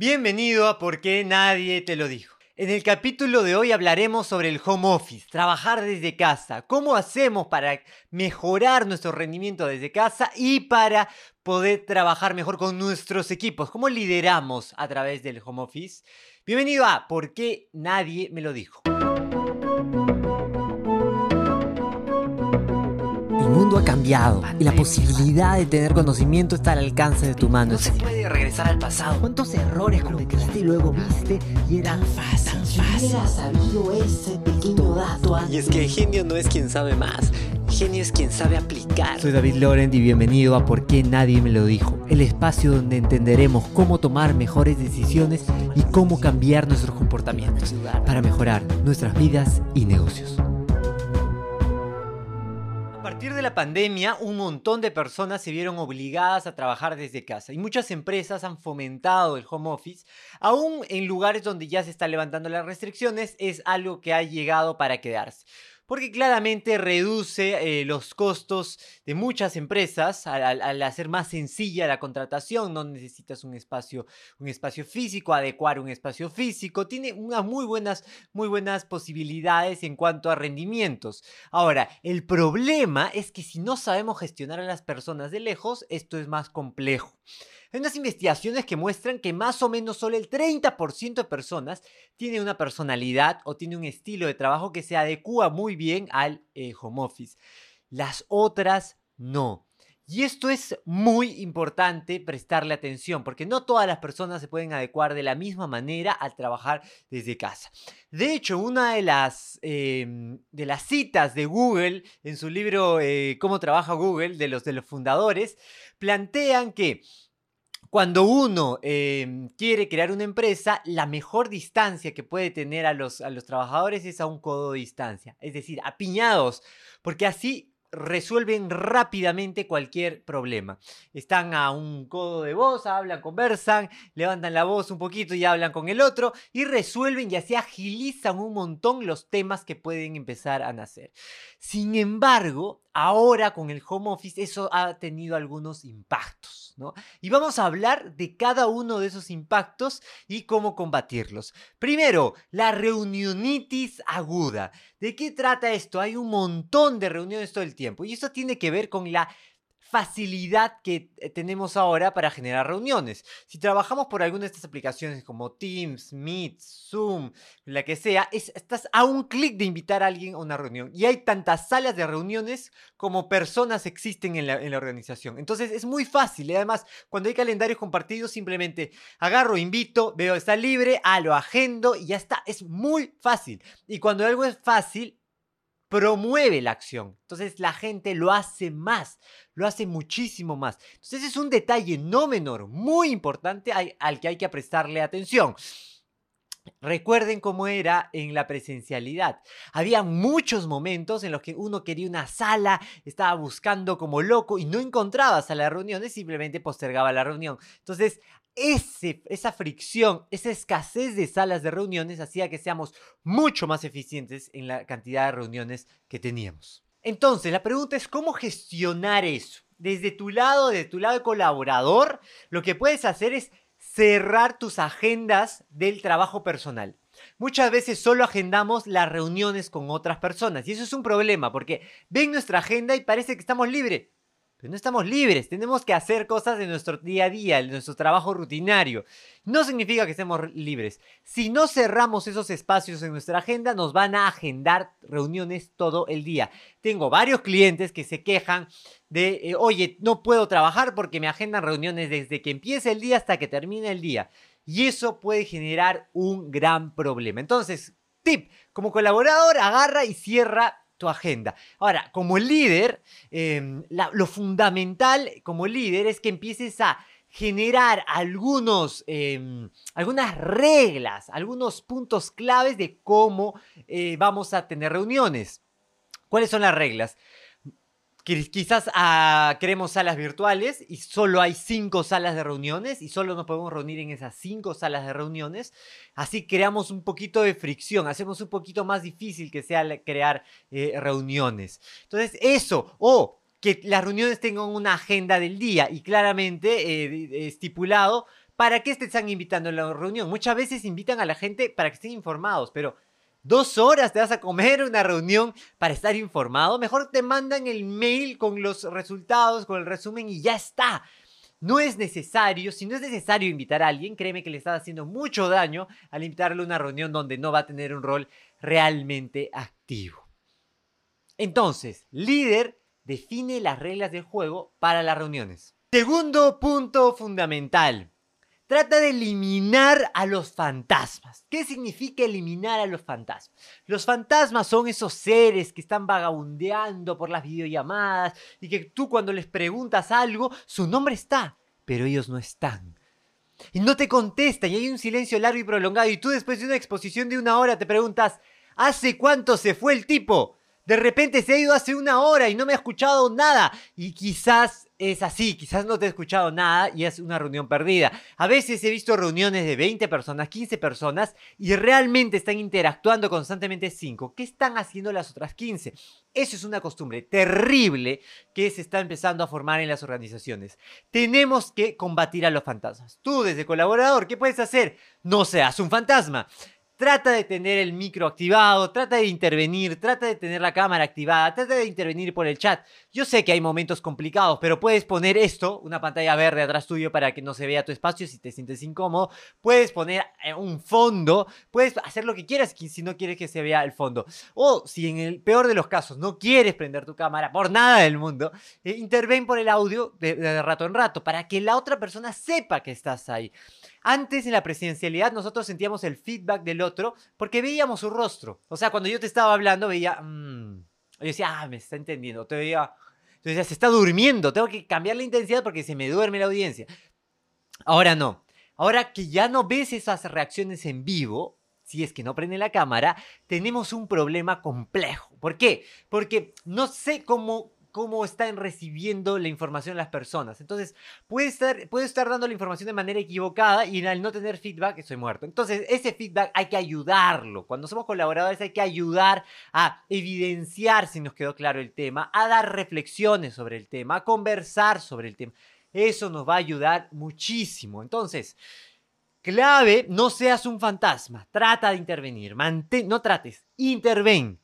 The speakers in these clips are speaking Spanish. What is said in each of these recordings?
Bienvenido a Por qué nadie te lo dijo. En el capítulo de hoy hablaremos sobre el home office, trabajar desde casa, cómo hacemos para mejorar nuestro rendimiento desde casa y para poder trabajar mejor con nuestros equipos, cómo lideramos a través del home office. Bienvenido a Por qué nadie me lo dijo. Mundo ha cambiado y la posibilidad de tener conocimiento está al alcance de tu mano. No se puede regresar al pasado. ¿Cuántos errores cometiste y luego viste y era fácil? Si hubiera sabido ese pequeño dato antes. Y es que el genio no es quien sabe más, genio es quien sabe aplicar. Soy David Laurent y bienvenido a Por qué nadie me lo dijo, el espacio donde entenderemos cómo tomar mejores decisiones y cómo cambiar nuestros comportamientos para mejorar nuestras vidas y negocios. De la pandemia, un montón de personas se vieron obligadas a trabajar desde casa y muchas empresas han fomentado el home office, aún en lugares donde ya se están levantando las restricciones, es algo que ha llegado para quedarse. Porque claramente reduce eh, los costos de muchas empresas al, hacer más sencilla la contratación. No necesitas un espacio, un espacio físico, adecuar un espacio físico. Tiene unas muy buenas, muy buenas posibilidades en cuanto a rendimientos. Ahora, el problema es que si no sabemos gestionar a las personas de lejos, esto es más complejo. Hay unas investigaciones que muestran que más o menos solo el 30% de personas tiene una personalidad o tiene un estilo de trabajo que se adecua muy bien al eh, home office. Las otras no. Y esto es muy importante prestarle atención, porque no todas las personas se pueden adecuar de la misma manera al trabajar desde casa. De hecho, una de las, em, de las citas de Google en su libro eh, Cómo trabaja Google, de los, de los fundadores, plantean que cuando uno em, quiere crear una empresa, la mejor distancia que puede tener a los, a los trabajadores es a un codo de distancia, es decir, apiñados, porque así resuelven rápidamente cualquier problema. Están a un codo de voz, hablan, conversan, levantan la voz un poquito y hablan con el otro y resuelven y así agilizan un montón los temas que pueden empezar a nacer. Sin embargo, ahora con el home office eso ha tenido algunos impactos, ¿no? Y vamos a hablar de cada uno de esos impactos y cómo combatirlos. Primero, la reunionitis aguda. ¿De qué trata esto? Hay un montón de reuniones todo el tiempo y esto tiene que ver con la facilidad que eh, tenemos ahora para generar reuniones. Si trabajamos por alguna de estas aplicaciones como Teams, Meet, Zoom, la que sea, es- estás a un clic de invitar a alguien a una reunión. Y hay tantas salas de reuniones como personas existen en la, organización. Entonces es muy fácil. Y además, cuando hay calendarios compartidos, simplemente agarro, invito, veo está libre, ah, lo agendo y ya está. Es muy fácil. Y cuando algo es fácil, promueve la acción. Entonces la gente lo hace más, lo hace muchísimo más. Entonces es un detalle no menor, muy importante al, que hay que prestarle atención. Recuerden cómo era en la presencialidad. Había muchos momentos en los que uno quería una sala, estaba buscando como loco y no encontraba sala de reuniones, simplemente postergaba la reunión. Entonces, ese, esa fricción, esa escasez de salas de reuniones hacía que seamos mucho más eficientes en la cantidad de reuniones que teníamos. Entonces, la pregunta es cómo gestionar eso. Desde tu lado, desde tu lado colaborador, lo que puedes hacer es cerrar tus agendas del trabajo personal. Muchas veces solo agendamos las reuniones con otras personas y eso es un problema porque ven nuestra agenda y parece que estamos libres. Pero no estamos libres, tenemos que hacer cosas de nuestro día a día, de nuestro trabajo rutinario. No significa que estemos libres. Si no cerramos esos espacios en nuestra agenda, nos van a agendar reuniones todo el día. Tengo varios clientes que se quejan de, eh, oye, no puedo trabajar porque me agendan reuniones desde que empieza el día hasta que termina el día. Y eso puede generar un gran problema. Entonces, tip, como colaborador, agarra y cierra tu agenda. Ahora, como líder, la- lo fundamental como líder es que empieces a generar algunos, eh, algunas reglas, algunos puntos claves de cómo eh, vamos a tener reuniones. ¿Cuáles son las reglas? Qui- Quizás ah, queremos salas virtuales y solo hay cinco salas de reuniones y solo nos podemos reunir en esas cinco salas de reuniones. Así creamos un poquito de fricción, hacemos un poquito más difícil que sea crear eh, reuniones. Entonces, eso, o que las reuniones tengan una agenda del día y claramente eh, estipulado ¿para qué te están invitando a la reunión? Muchas veces invitan a la gente para que estén informados, pero dos horas te vas a comer una reunión para estar informado. Mejor te mandan el mail con los resultados, con el resumen y ya está. No es necesario, si no es necesario invitar a alguien, créeme que le estás haciendo mucho daño al invitarle a una reunión donde no va a tener un rol realmente activo. Entonces, líder define las reglas del juego para las reuniones. Segundo punto fundamental. Trata de eliminar a los fantasmas. ¿Qué significa eliminar a los fantasmas? Los fantasmas son esos seres que están vagabundeando por las videollamadas y que tú cuando les preguntas algo, su nombre está, pero ellos no están. Y no te contestan y hay un silencio largo y prolongado y tú después de una exposición de una hora te preguntas, ¿hace cuánto se fue el tipo? De repente se ha ido hace una hora y no me ha escuchado nada. Y quizás es así, quizás no te ha escuchado nada y es una reunión perdida. A veces he visto reuniones de 20 personas, 15 personas y realmente están interactuando constantemente 5. ¿Qué están haciendo las otras 15? Eso es una costumbre terrible que se está empezando a formar en las organizaciones. Tenemos que combatir a los fantasmas. Tú desde colaborador, ¿qué puedes hacer? No seas un fantasma trata de tener el micro activado, trata de intervenir, trata de tener la cámara activada, trata de intervenir por el chat. Yo sé que hay momentos complicados, pero puedes poner esto, una pantalla verde atrás tuyo para que no se vea tu espacio si te sientes incómodo. Puedes poner eh, un fondo, puedes hacer lo que quieras si no quieres que se vea el fondo. O si en el peor de los casos no quieres prender tu cámara por nada del mundo, eh, interven por el audio de, de rato en rato para que la otra persona sepa que estás ahí. Antes en la presidencialidad nosotros sentíamos el feedback del otro porque veíamos su rostro. O sea, cuando yo te estaba hablando veía, mmm, yo decía, ah, me está entendiendo. Te veía, entonces se está durmiendo, tengo que cambiar la intensidad porque se me duerme la audiencia. Ahora no. Ahora que ya no ves esas reacciones en vivo, si es que no prende la cámara, tenemos un problema complejo. ¿Por qué? Porque no sé cómo cómo están recibiendo la información las personas. Entonces, puede estar, puede estar dando la información de manera equivocada y al no tener feedback estoy muerto. Entonces, ese feedback hay que ayudarlo. Cuando somos colaboradores hay que ayudar a evidenciar si nos quedó claro el tema, a dar reflexiones sobre el tema, a conversar sobre el tema. Eso nos va a ayudar muchísimo. Entonces, clave, no seas un fantasma. Trata de intervenir. Mantén, no trates, interven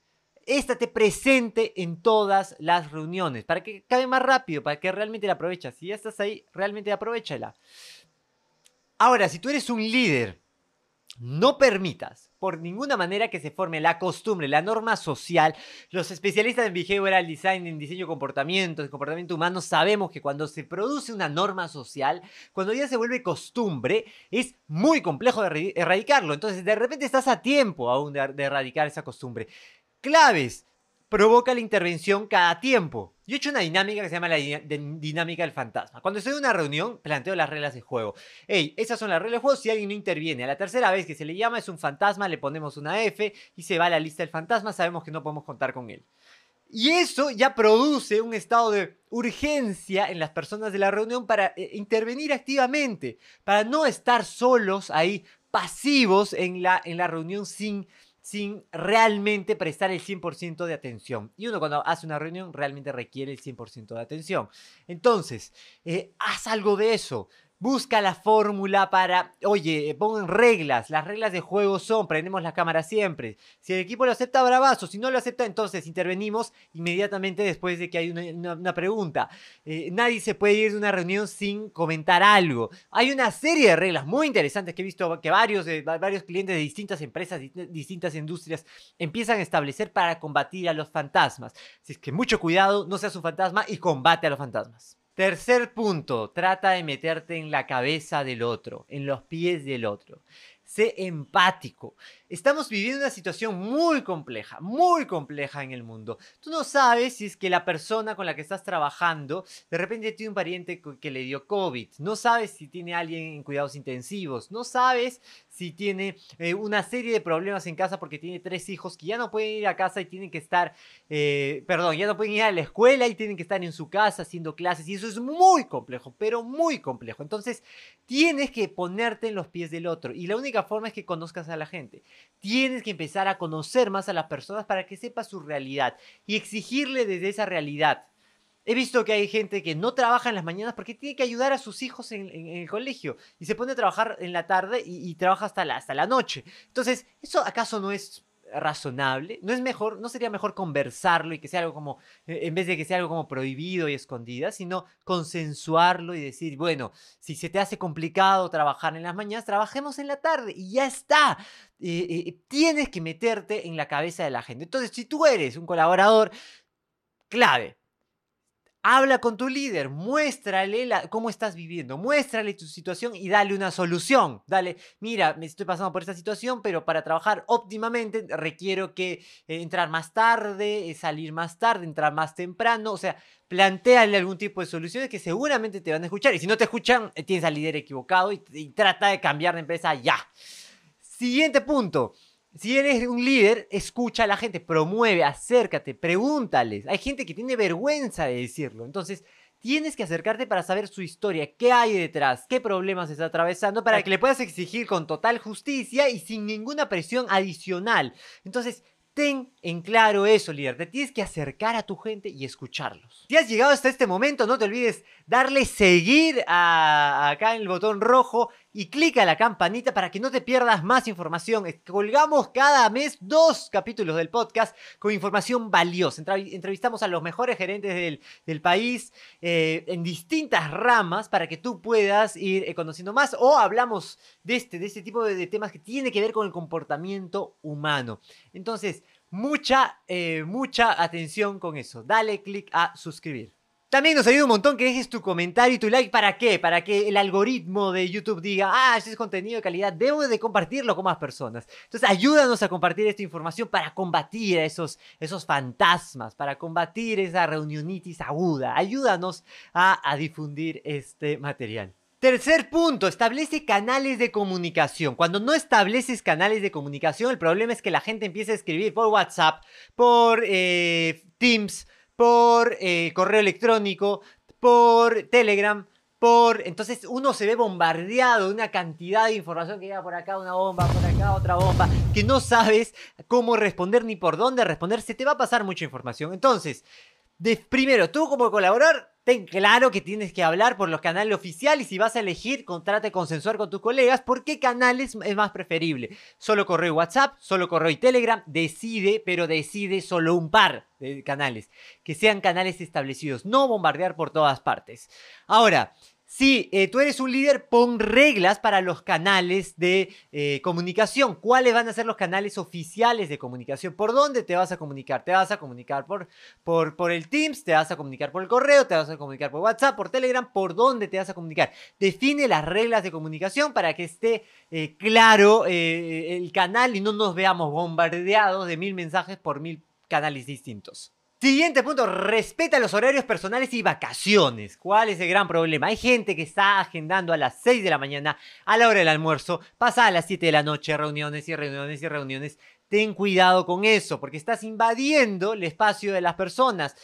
estate presente en todas las reuniones para que cabe más rápido, para que realmente la aproveches. Si ya estás ahí, realmente aprovechala. Ahora, si tú eres un líder, no permitas por ninguna manera que se forme la costumbre, la norma social. Los especialistas en behavioral design, en diseño de comportamiento, de comportamiento humano, sabemos que cuando se produce una norma social, cuando ya se vuelve costumbre, es muy complejo de erradicarlo. Entonces, de repente estás a tiempo aún de erradicar esa costumbre claves provoca la intervención cada tiempo. Yo he hecho una dinámica que se llama la dinámica del fantasma. Cuando estoy en una reunión, planteo las reglas de juego. Hey, esas son las reglas de juego si alguien no interviene. A la tercera vez que se le llama es un fantasma, le ponemos una F y se va a la lista del fantasma, sabemos que no podemos contar con él. Y eso ya produce un estado de urgencia en las personas de la reunión para eh, intervenir activamente, para no estar solos ahí, pasivos en la, en la reunión sin sin realmente prestar el 100% de atención. Y uno cuando hace una reunión realmente requiere el 100% de atención. Entonces, eh, haz algo de eso. Busca la fórmula para, oye, pongan reglas. Las reglas de juego son, prendemos la cámara siempre. Si el equipo lo acepta, bravazo. Si no lo acepta, entonces intervenimos inmediatamente después de que hay una, pregunta. Eh, nadie se puede ir de una reunión sin comentar algo. Hay una serie de reglas muy interesantes que he visto que varios, varios clientes de distintas empresas, distintas industrias empiezan a establecer para combatir a los fantasmas. Así que mucho cuidado, no seas un fantasma y combate a los fantasmas. Tercer punto, trata de meterte en la cabeza del otro, en los pies del otro. Sé empático. Estamos viviendo una situación muy compleja, muy compleja en el mundo. Tú no sabes si es que la persona con la que estás trabajando de repente tiene un pariente que le dio COVID. No sabes si tiene alguien en cuidados intensivos. No sabes si tiene eh, una serie de problemas en casa porque tiene tres hijos que ya no pueden ir a casa y tienen que estar, eh, perdón, ya no pueden ir a la escuela y tienen que estar en su casa haciendo clases. Y eso es muy complejo, pero muy complejo. Entonces, tienes que ponerte en los pies del otro. Y la única forma es que conozcas a la gente. Tienes que empezar a conocer más a las personas para que sepas su realidad y exigirle desde esa realidad. He visto que hay gente que no trabaja en las mañanas porque tiene que ayudar a sus hijos en el colegio y se pone a trabajar en la tarde y, y trabaja hasta la, hasta la noche. Entonces, ¿eso acaso no es razonable? ¿No es mejor, no sería mejor conversarlo y que sea algo como, eh, en vez de que sea algo como prohibido y escondida, sino consensuarlo y decir, bueno, si se te hace complicado trabajar en las mañanas, trabajemos en la tarde y ya está. Eh, eh, tienes que meterte en la cabeza de la gente. Entonces, si tú eres un colaborador clave, Habla con tu líder, muéstrale cómo estás viviendo, muéstrale tu situación y dale una solución. Dale, mira, me estoy pasando por esta situación, pero para trabajar óptimamente requiero que eh, entrar más tarde, eh, salir más tarde, entrar más temprano. O sea, planteale algún tipo de soluciones que seguramente te van a escuchar. Y si no te escuchan, eh, tienes al líder equivocado y trata de cambiar de empresa ya. Siguiente punto. Si eres un líder, escucha a la gente, promueve, acércate, pregúntales. Hay gente que tiene vergüenza de decirlo. Entonces, tienes que acercarte para saber su historia, qué hay detrás, qué problemas está atravesando, para que le puedas exigir con total justicia y sin ninguna presión adicional. Entonces, ten en claro eso, líder. Te tienes que acercar a tu gente y escucharlos. Si has llegado hasta este momento, no te olvides darle seguir acá en el botón rojo y clica a la campanita para que no te pierdas más información. Colgamos cada mes dos capítulos del podcast con información valiosa. Entrev- Entrevistamos a los mejores gerentes del, país eh, en distintas ramas para que tú puedas ir eh, conociendo más o hablamos de este, de este tipo de, temas que tiene que ver con el comportamiento humano. Entonces, mucha, eh, mucha atención con eso. Dale click a suscribir. También nos ayuda un montón que dejes tu comentario y tu like. ¿Para qué? Para que el algoritmo de YouTube diga, ah, este es contenido de calidad, debo de compartirlo con más personas. Entonces, ayúdanos a compartir esta información para combatir a esos, esos fantasmas, para combatir esa reunionitis aguda. Ayúdanos a, difundir este material. Tercer punto, establece canales de comunicación. Cuando no estableces canales de comunicación, el problema es que la gente empieza a escribir por WhatsApp, por eh, Teams, por eh, correo electrónico, por Telegram, por... Entonces uno se ve bombardeado de una cantidad de información que llega por acá, una bomba, por acá otra bomba, que no sabes cómo responder ni por dónde responder, se te va a pasar mucha información. Entonces, de, primero, tú como colaborador, ten claro que tienes que hablar por los canales oficiales y si vas a elegir, contrate consensuar con tus colegas por qué canales es más preferible. Solo correo y WhatsApp, solo correo y Telegram, decide, pero decide solo un par de canales, que sean canales establecidos, no bombardear por todas partes. Ahora, si eh, tú eres un líder, pon reglas para los canales de eh, comunicación. ¿Cuáles van a ser los canales oficiales de comunicación? ¿Por dónde te vas a comunicar? ¿Te vas a comunicar por, por, por el Teams? ¿Te vas a comunicar por el correo? ¿Te vas a comunicar por WhatsApp? ¿Por Telegram? ¿Por dónde te vas a comunicar? Define las reglas de comunicación para que esté eh, claro el canal y no nos veamos bombardeados de mil mensajes por mil canales distintos. Siguiente punto, respeta los horarios personales y vacaciones. ¿Cuál es el gran problema? Hay gente que está agendando a las 6 de la mañana, a la hora del almuerzo, pasa a las 7 de la noche, reuniones y reuniones y reuniones. Ten cuidado con eso, porque estás invadiendo el espacio de las personas.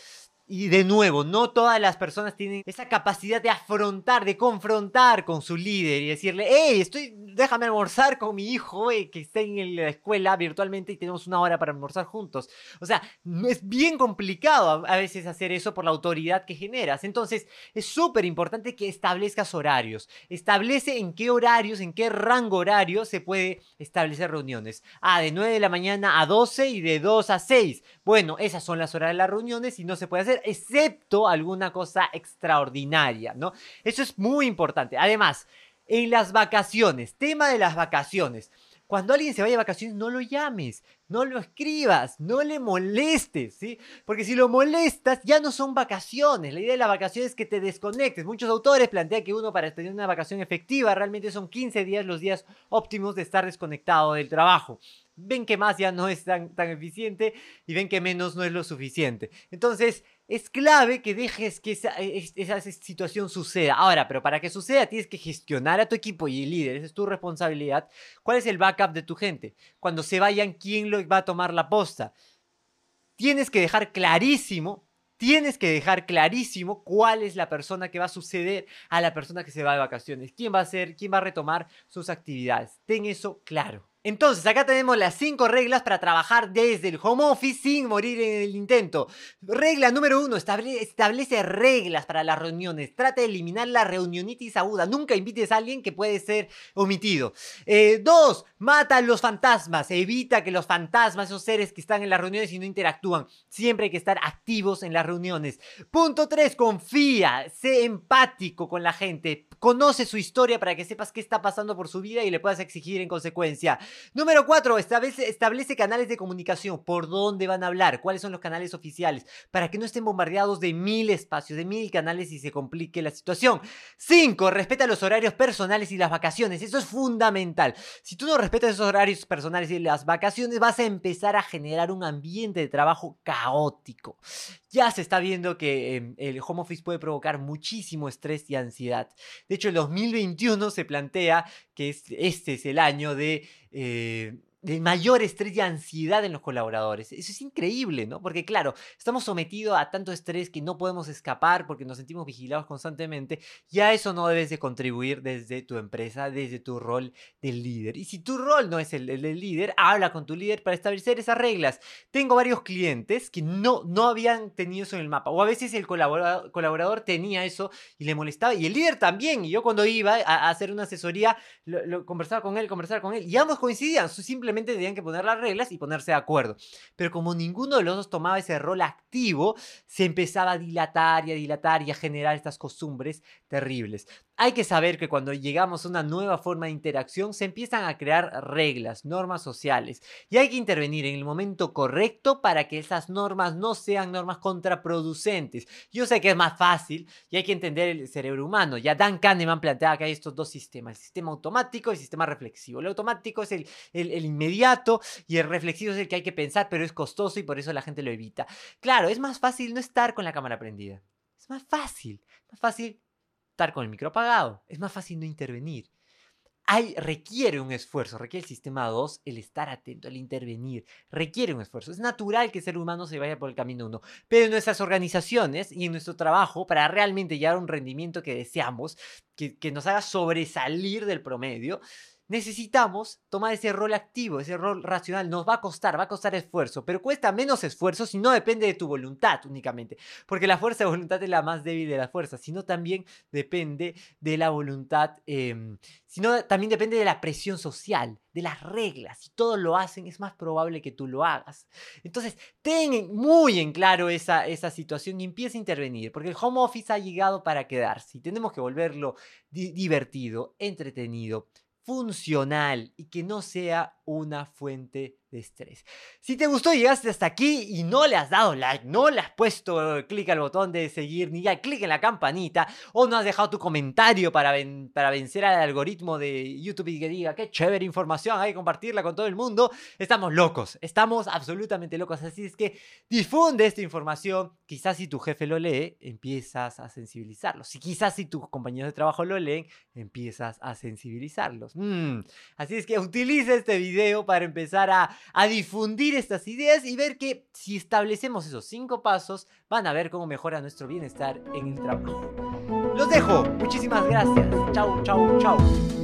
Y de nuevo, no todas las personas tienen esa capacidad de afrontar, de confrontar con su líder y decirle, hey, estoy, déjame almorzar con mi hijo eh, que está en la escuela virtualmente y tenemos una hora para almorzar juntos. O sea, es bien complicado a, a veces hacer eso por la autoridad que generas. Entonces, es súper importante que establezcas horarios. Establece en qué horarios, en qué rango horario se puede establecer reuniones. Ah, de 9 de la mañana a 12 y de 2 a 6. Bueno, esas son las horas de las reuniones y no se puede hacer excepto alguna cosa extraordinaria, ¿no? Eso es muy importante. Además, en las vacaciones, tema de las vacaciones. Cuando alguien se vaya de vacaciones, no lo llames, no lo escribas, no le molestes, ¿sí? Porque si lo molestas, ya no son vacaciones. La idea de la vacación es que te desconectes. Muchos autores plantean que uno para tener una vacación efectiva realmente son 15 días los días óptimos de estar desconectado del trabajo. Ven que más ya no es tan, tan eficiente y ven que menos no es lo suficiente. Entonces, es clave que dejes que esa, es- esa situación suceda. Ahora, pero para que suceda tienes que gestionar a tu equipo y el líder, esa es tu responsabilidad. ¿Cuál es el backup de tu gente? Cuando se vayan, ¿quién lo va a tomar la posta? Tienes que dejar clarísimo, tienes que dejar clarísimo cuál es la persona que va a suceder a la persona que se va de vacaciones. ¿Quién va a ser, quién va a retomar sus actividades? Ten eso claro. Entonces, acá tenemos las cinco reglas para trabajar desde el home office sin morir en el intento. Regla número uno, estable- establece reglas para las reuniones. Trata de eliminar la reunionitis aguda. Nunca invites a alguien que puede ser omitido. Eh, dos, mata a los fantasmas. Evita que los fantasmas, esos seres que están en las reuniones y no interactúan. Siempre hay que estar activos en las reuniones. Punto tres, confía. Sé empático con la gente. Conoce su historia para que sepas qué está pasando por su vida y le puedas exigir en consecuencia. Número 4. Establece, canales de comunicación. ¿Por dónde van a hablar? ¿Cuáles son los canales oficiales? Para que no estén bombardeados de mil espacios, de mil canales y se complique la situación. 5. Respeta los horarios personales y las vacaciones. Eso es fundamental. Si tú no respetas esos horarios personales y las vacaciones, vas a empezar a generar un ambiente de trabajo caótico. Ya se está viendo que eh, el home office puede provocar muchísimo estrés y ansiedad. De hecho, el 2021 se plantea que es- este es el año de, eh, de mayor estrés y ansiedad en los colaboradores. Eso es increíble, ¿no? Porque claro, estamos sometidos a tanto estrés que no podemos escapar porque nos sentimos vigilados constantemente. Y a eso no debes de contribuir desde tu empresa, desde tu rol del líder. Y si tu rol no es el, el del líder, habla con tu líder para establecer esas reglas. Tengo varios clientes que no, no habían tenido eso en el mapa. O a veces el colaborador, colaborador tenía eso y le molestaba. Y el líder también. Y yo cuando iba a, a hacer una asesoría, lo, lo conversaba con él, conversaba con él. Y ambos coincidían. su- Simplemente tenían que poner las reglas y ponerse de acuerdo. Pero como ninguno de los dos tomaba ese rol activo, se empezaba a dilatar y a dilatar y a generar estas costumbres terribles. Hay que saber que cuando llegamos a una nueva forma de interacción, se empiezan a crear reglas, normas sociales. Y hay que intervenir en el momento correcto para que esas normas no sean normas contraproducentes. Yo sé que es más fácil y hay que entender el cerebro humano. Ya Dan Kahneman planteaba que hay estos dos sistemas, el sistema automático y el sistema reflexivo. El automático es el, el- inmediato y el reflexivo es el que hay que pensar, pero es costoso y por eso la gente lo evita. Claro, es más fácil no estar con la cámara prendida. Es más fácil, más fácil estar con el micro apagado. Es más fácil no intervenir. Hay, requiere un esfuerzo, requiere el sistema 2 el estar atento, el intervenir, requiere un esfuerzo. Es natural que el ser humano se vaya por el camino 1, pero en nuestras organizaciones y en nuestro trabajo, para realmente llegar a un rendimiento que deseamos, que, que nos haga sobresalir del promedio, necesitamos tomar ese rol activo, ese rol racional. Nos va a costar, va a costar esfuerzo, pero cuesta menos esfuerzo si no depende de tu voluntad únicamente, porque la fuerza de voluntad es la más débil de las fuerzas, sino también depende de la voluntad, em, sino también depende de la presión social, de las reglas. Si todos lo hacen, es más probable que tú lo hagas. Entonces, ten en- muy en claro esa, esa situación y empieza a intervenir, porque el home office ha llegado para quedarse y tenemos que volverlo di- divertido, entretenido, funcional y que no sea una fuente de estrés. Si te gustó llegaste hasta aquí y no le has dado like, no le has puesto clic al botón de seguir ni ya clic en la campanita o no has dejado tu comentario para, para vencer al algoritmo de YouTube y que diga qué chévere información, hay que compartirla con todo el mundo, estamos locos, estamos absolutamente locos, así es que difunde esta información, quizás si tu jefe lo lee, empiezas a sensibilizarlos, si quizás si tus compañeros de trabajo lo leen, empiezas a sensibilizarlos. Mm, Así es que utiliza este video para empezar a, a difundir estas ideas y ver que si establecemos esos cinco pasos, van a ver cómo mejora nuestro bienestar en el trabajo. Los dejo. Muchísimas gracias. Chau, chau, chau.